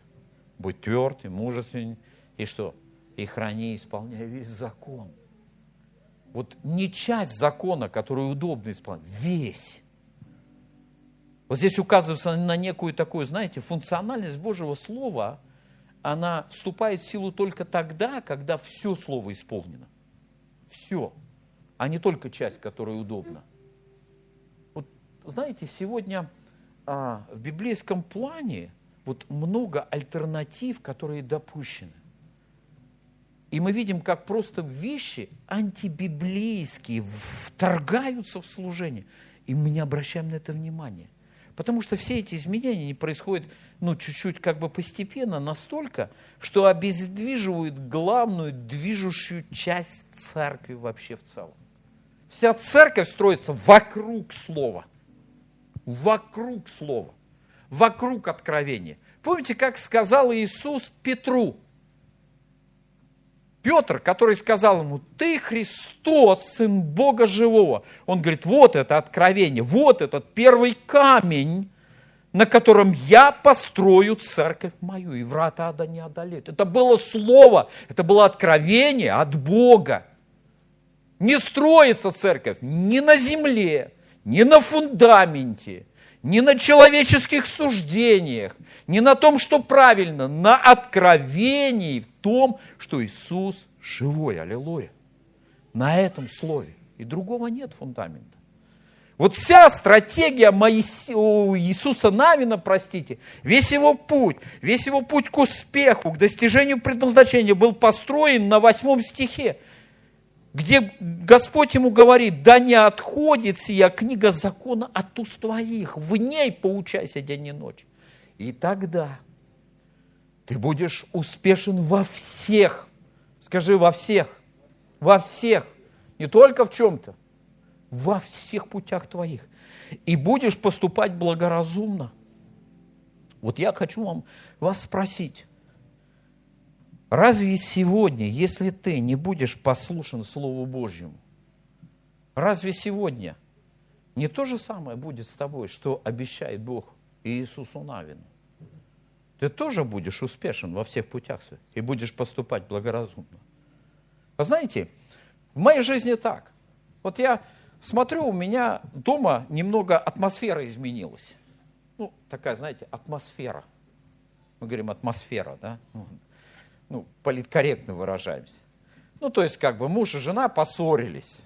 Будь тверд и мужественен, и что? И храни, исполняй весь закон – вот не часть закона, которую удобно исполнять, весь. Вот здесь указывается на некую такую, знаете, функциональность Божьего Слова, она вступает в силу только тогда, когда все Слово исполнено. Все, а не только часть, которая удобна. Знаете, сегодня а, в библейском плане вот много альтернатив, которые допущены. И мы видим, как просто вещи антибиблейские вторгаются в служение. И мы не обращаем на это внимания. Потому что все эти изменения не происходят, ну, чуть-чуть как бы постепенно, настолько, что обездвиживают главную движущую часть церкви вообще в целом. Вся церковь строится вокруг слова. Вокруг слова. Вокруг откровения. Помните, как сказал Иисус Петру? Петр, который сказал ему, ты Христос, Сын Бога Живого. Он говорит, вот это откровение, вот этот первый камень, на котором я построю церковь мою, и врата ада не одолеют. Это было слово, это было откровение от Бога. Не строится церковь ни на земле, ни на фундаменте, ни на человеческих суждениях, не на том, что правильно, на откровении в том, что Иисус живой, аллилуйя. На этом слове. И другого нет фундамента. Вот вся стратегия Моисе... Иисуса Навина, простите, весь его путь, весь его путь к успеху, к достижению предназначения был построен на восьмом стихе, где Господь ему говорит, да не отходит сия книга закона от уст твоих, в ней поучайся день и ночь. И тогда ты будешь успешен во всех, скажи во всех, во всех, не только в чем-то, во всех путях твоих. И будешь поступать благоразумно. Вот я хочу вам, вас спросить, разве сегодня, если ты не будешь послушен Слову Божьему, разве сегодня не то же самое будет с тобой, что обещает Бог Иисусу Навину. Ты тоже будешь успешен во всех путях своих и будешь поступать благоразумно. Вы знаете, в моей жизни так. Вот я смотрю, у меня дома немного атмосфера изменилась. Ну, такая, знаете, атмосфера. Мы говорим атмосфера, да? Ну, политкорректно выражаемся. Ну, то есть, как бы муж и жена поссорились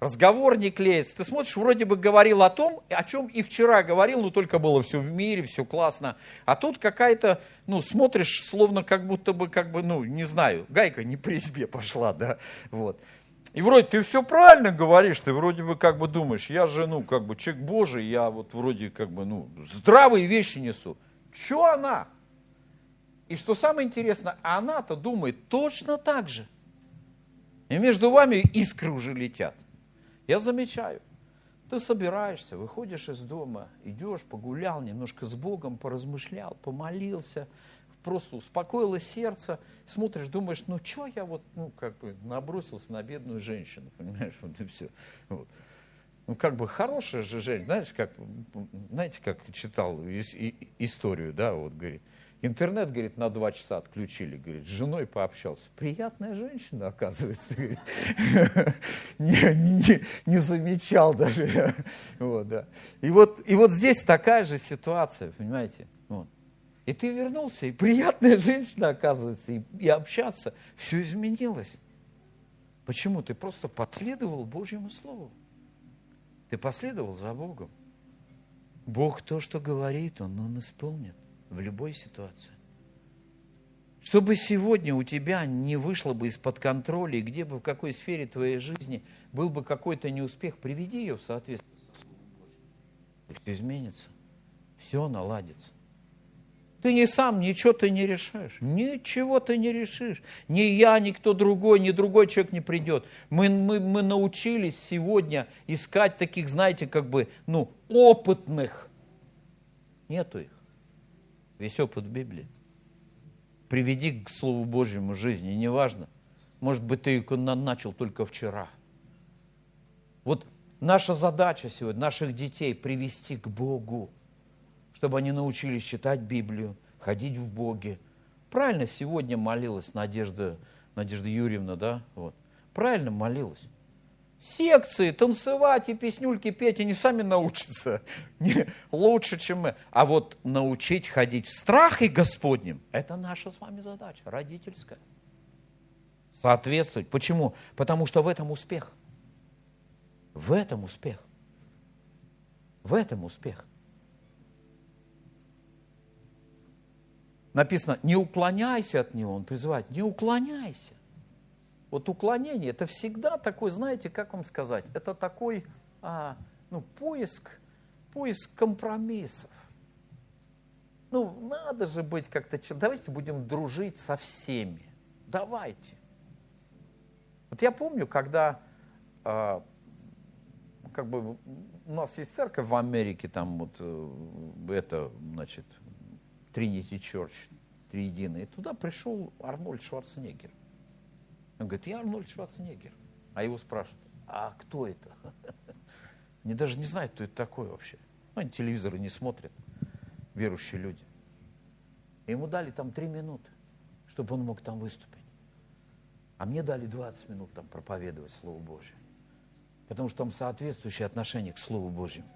разговор не клеится. Ты смотришь, вроде бы говорил о том, о чем и вчера говорил, но только было все в мире, все классно. А тут какая-то, ну, смотришь, словно как будто бы, как бы, ну, не знаю, гайка не при избе пошла, да, вот. И вроде ты все правильно говоришь, ты вроде бы как бы думаешь, я же, ну, как бы человек Божий, я вот вроде как бы, ну, здравые вещи несу. Че она? И что самое интересное, она-то думает точно так же. И между вами искры уже летят. Я замечаю, ты собираешься, выходишь из дома, идешь, погулял, немножко с Богом, поразмышлял, помолился, просто успокоило сердце, смотришь, думаешь, ну что я вот, ну как бы набросился на бедную женщину, понимаешь, вот и все. Вот. Ну как бы хорошая же женщина, знаешь, как, знаете, как читал историю, да, вот говорит, Интернет, говорит, на два часа отключили, говорит, с женой пообщался. Приятная женщина, оказывается, говорит. не, не, не замечал даже. вот, да. и, вот, и вот здесь такая же ситуация, понимаете? Вот. И ты вернулся, и приятная женщина, оказывается, и, и общаться, все изменилось. Почему? Ты просто последовал Божьему Слову. Ты последовал за Богом. Бог то, что говорит, Он, Он исполнит в любой ситуации. Чтобы сегодня у тебя не вышло бы из-под контроля, и где бы, в какой сфере твоей жизни был бы какой-то неуспех, приведи ее в соответствие с Все изменится, все наладится. Ты не сам, ничего ты не решаешь. Ничего ты не решишь. Ни я, ни кто другой, ни другой человек не придет. Мы, мы, мы научились сегодня искать таких, знаете, как бы, ну, опытных. Нету их. Весь опыт Библии. Приведи к Слову Божьему жизни, неважно. Может быть, ты начал только вчера. Вот наша задача сегодня, наших детей, привести к Богу, чтобы они научились читать Библию, ходить в Боге. Правильно сегодня молилась Надежда, Надежда Юрьевна, да? Вот. Правильно молилась секции, танцевать и песнюльки петь, они сами научатся не, лучше, чем мы. А вот научить ходить в страхе Господнем, это наша с вами задача, родительская. Соответствовать. Почему? Потому что в этом успех. В этом успех. В этом успех. Написано, не уклоняйся от него, он призывает, не уклоняйся. Вот уклонение, это всегда такой, знаете, как вам сказать, это такой, а, ну, поиск, поиск компромиссов. Ну, надо же быть как-то... Давайте будем дружить со всеми. Давайте. Вот я помню, когда э, как бы у нас есть церковь в Америке, там вот э, это, значит, Trinity Church, триединый. Туда пришел Арнольд Шварценеггер. Он говорит, я Арнольд Шварценеггер. А его спрашивают, а кто это? Они даже не знают, кто это такой вообще. Ну, они телевизоры не смотрят, верующие люди. Ему дали там три минуты, чтобы он мог там выступить. А мне дали 20 минут там проповедовать Слово Божье. Потому что там соответствующее отношение к Слову Божьему.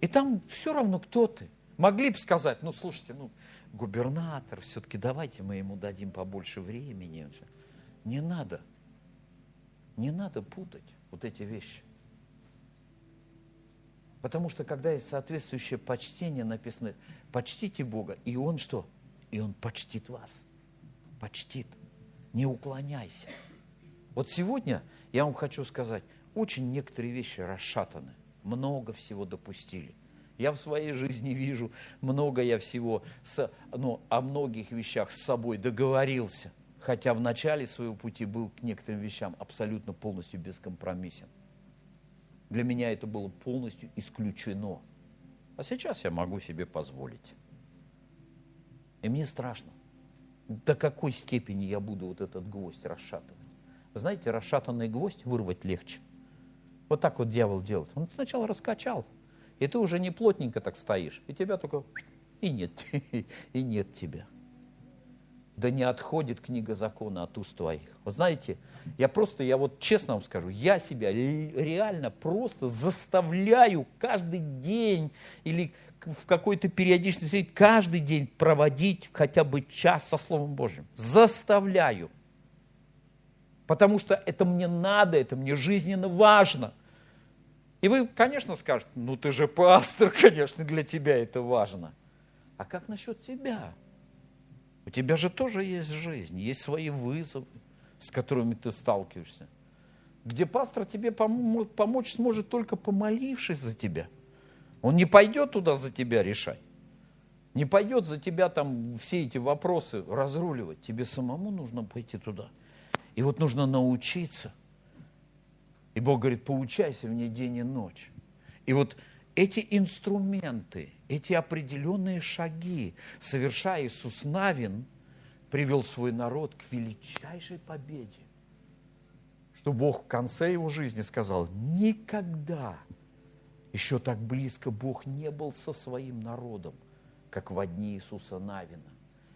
И там все равно кто ты. Могли бы сказать, ну, слушайте, ну, губернатор, все-таки давайте мы ему дадим побольше времени. Не надо. Не надо путать вот эти вещи. Потому что когда есть соответствующее почтение, написано, почтите Бога, и Он что? И Он почтит вас. Почтит. Не уклоняйся. Вот сегодня я вам хочу сказать, очень некоторые вещи расшатаны. Много всего допустили – я в своей жизни вижу много я всего, с, ну, о многих вещах с собой договорился, хотя в начале своего пути был к некоторым вещам абсолютно полностью бескомпромиссен. Для меня это было полностью исключено. А сейчас я могу себе позволить. И мне страшно. До какой степени я буду вот этот гвоздь расшатывать? Вы знаете, расшатанный гвоздь вырвать легче. Вот так вот дьявол делает. Он сначала раскачал, и ты уже не плотненько так стоишь, и тебя только и нет, и нет тебя. Да не отходит книга закона от уст твоих. Вот знаете, я просто, я вот честно вам скажу, я себя реально просто заставляю каждый день или в какой-то периодичности, каждый день проводить хотя бы час со Словом Божьим. Заставляю. Потому что это мне надо, это мне жизненно важно – и вы, конечно, скажете, ну ты же пастор, конечно, для тебя это важно. А как насчет тебя? У тебя же тоже есть жизнь, есть свои вызовы, с которыми ты сталкиваешься. Где пастор тебе помочь сможет только помолившись за тебя. Он не пойдет туда за тебя решать. Не пойдет за тебя там все эти вопросы разруливать. Тебе самому нужно пойти туда. И вот нужно научиться – и Бог говорит, поучайся мне день и ночь. И вот эти инструменты, эти определенные шаги, совершая Иисус Навин, привел свой народ к величайшей победе. Что Бог в конце его жизни сказал, никогда еще так близко Бог не был со своим народом, как в дни Иисуса Навина.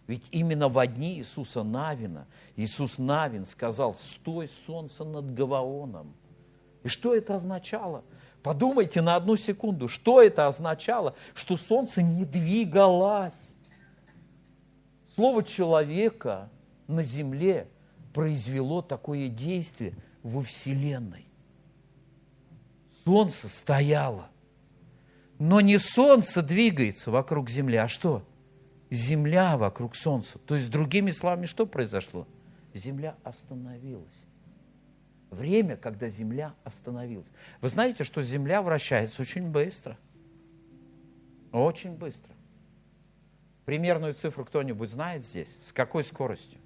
Ведь именно в дни Иисуса Навина Иисус Навин сказал, стой, солнце над Гаваоном, и что это означало? Подумайте на одну секунду, что это означало, что солнце не двигалось. Слово человека на земле произвело такое действие во Вселенной. Солнце стояло. Но не солнце двигается вокруг Земли, а что? Земля вокруг Солнца. То есть, другими словами, что произошло? Земля остановилась время, когда Земля остановилась. Вы знаете, что Земля вращается очень быстро. Очень быстро. Примерную цифру кто-нибудь знает здесь? С какой скоростью?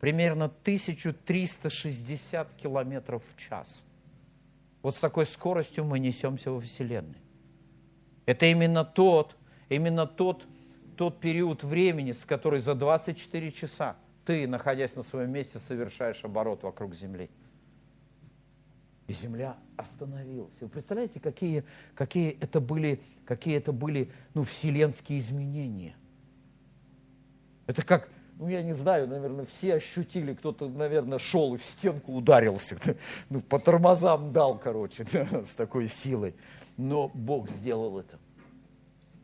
Примерно 1360 километров в час. Вот с такой скоростью мы несемся во Вселенной. Это именно тот, именно тот, тот период времени, с которой за 24 часа ты, находясь на своем месте, совершаешь оборот вокруг Земли и земля остановилась. Вы представляете, какие, какие это были, какие это были ну, вселенские изменения? Это как, ну я не знаю, наверное, все ощутили, кто-то, наверное, шел и в стенку ударился, ну по тормозам дал, короче, с такой силой. Но Бог сделал это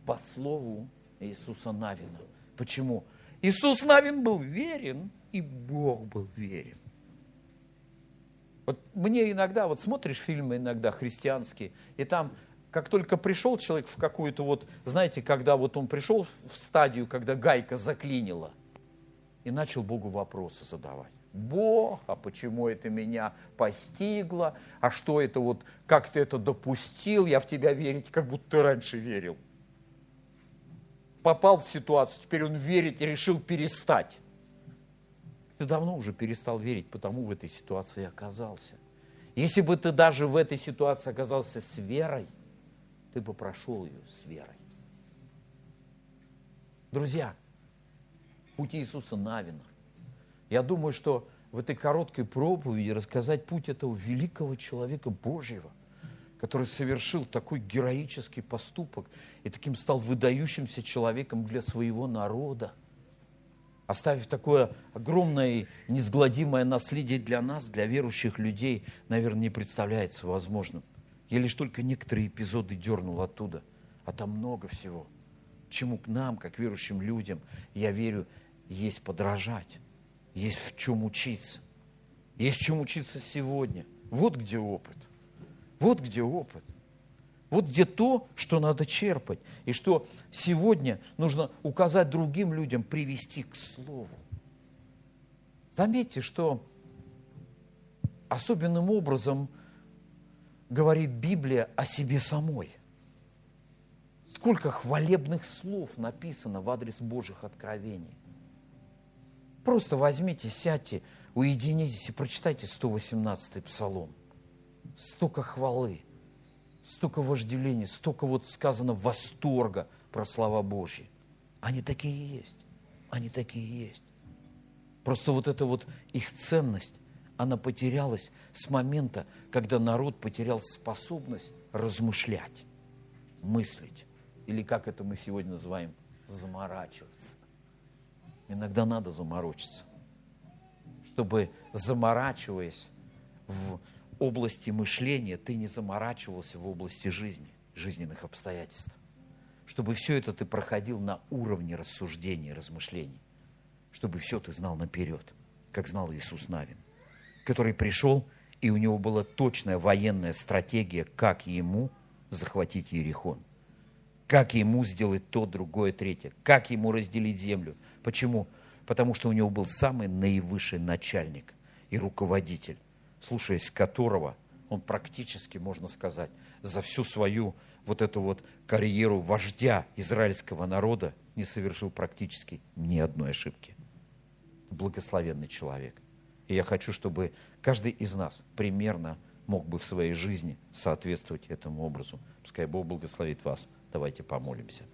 по слову Иисуса Навина. Почему? Иисус Навин был верен, и Бог был верен. Вот мне иногда, вот смотришь фильмы иногда христианские, и там, как только пришел человек в какую-то вот, знаете, когда вот он пришел в стадию, когда гайка заклинила, и начал Богу вопросы задавать. Бог, а почему это меня постигло, а что это вот, как ты это допустил, я в тебя верить, как будто ты раньше верил. Попал в ситуацию, теперь он верит и решил перестать. Ты давно уже перестал верить, потому в этой ситуации оказался. Если бы ты даже в этой ситуации оказался с верой, ты бы прошел ее с верой. Друзья, путь Иисуса Навина. Я думаю, что в этой короткой проповеди рассказать путь этого великого человека Божьего, который совершил такой героический поступок и таким стал выдающимся человеком для своего народа, оставив такое огромное несгладимое наследие для нас, для верующих людей, наверное, не представляется возможным. Я лишь только некоторые эпизоды дернул оттуда, а там много всего – чему к нам, как верующим людям, я верю, есть подражать, есть в чем учиться. Есть в чем учиться сегодня. Вот где опыт. Вот где опыт. Вот где то, что надо черпать. И что сегодня нужно указать другим людям, привести к Слову. Заметьте, что особенным образом говорит Библия о себе самой. Сколько хвалебных слов написано в адрес Божьих откровений. Просто возьмите, сядьте, уединитесь и прочитайте 118-й псалом. Столько хвалы, столько вожделения, столько вот сказано восторга про слова Божьи. Они такие есть, они такие есть. Просто вот эта вот их ценность, она потерялась с момента, когда народ потерял способность размышлять, мыслить или как это мы сегодня называем, заморачиваться. Иногда надо заморочиться, чтобы заморачиваясь в области мышления, ты не заморачивался в области жизни, жизненных обстоятельств. Чтобы все это ты проходил на уровне рассуждений, размышлений. Чтобы все ты знал наперед, как знал Иисус Навин, который пришел, и у него была точная военная стратегия, как ему захватить Ерехон как ему сделать то, другое, третье, как ему разделить землю. Почему? Потому что у него был самый наивысший начальник и руководитель, слушаясь которого он практически, можно сказать, за всю свою вот эту вот карьеру вождя израильского народа не совершил практически ни одной ошибки. Благословенный человек. И я хочу, чтобы каждый из нас примерно мог бы в своей жизни соответствовать этому образу. Пускай Бог благословит вас. Давайте помолимся.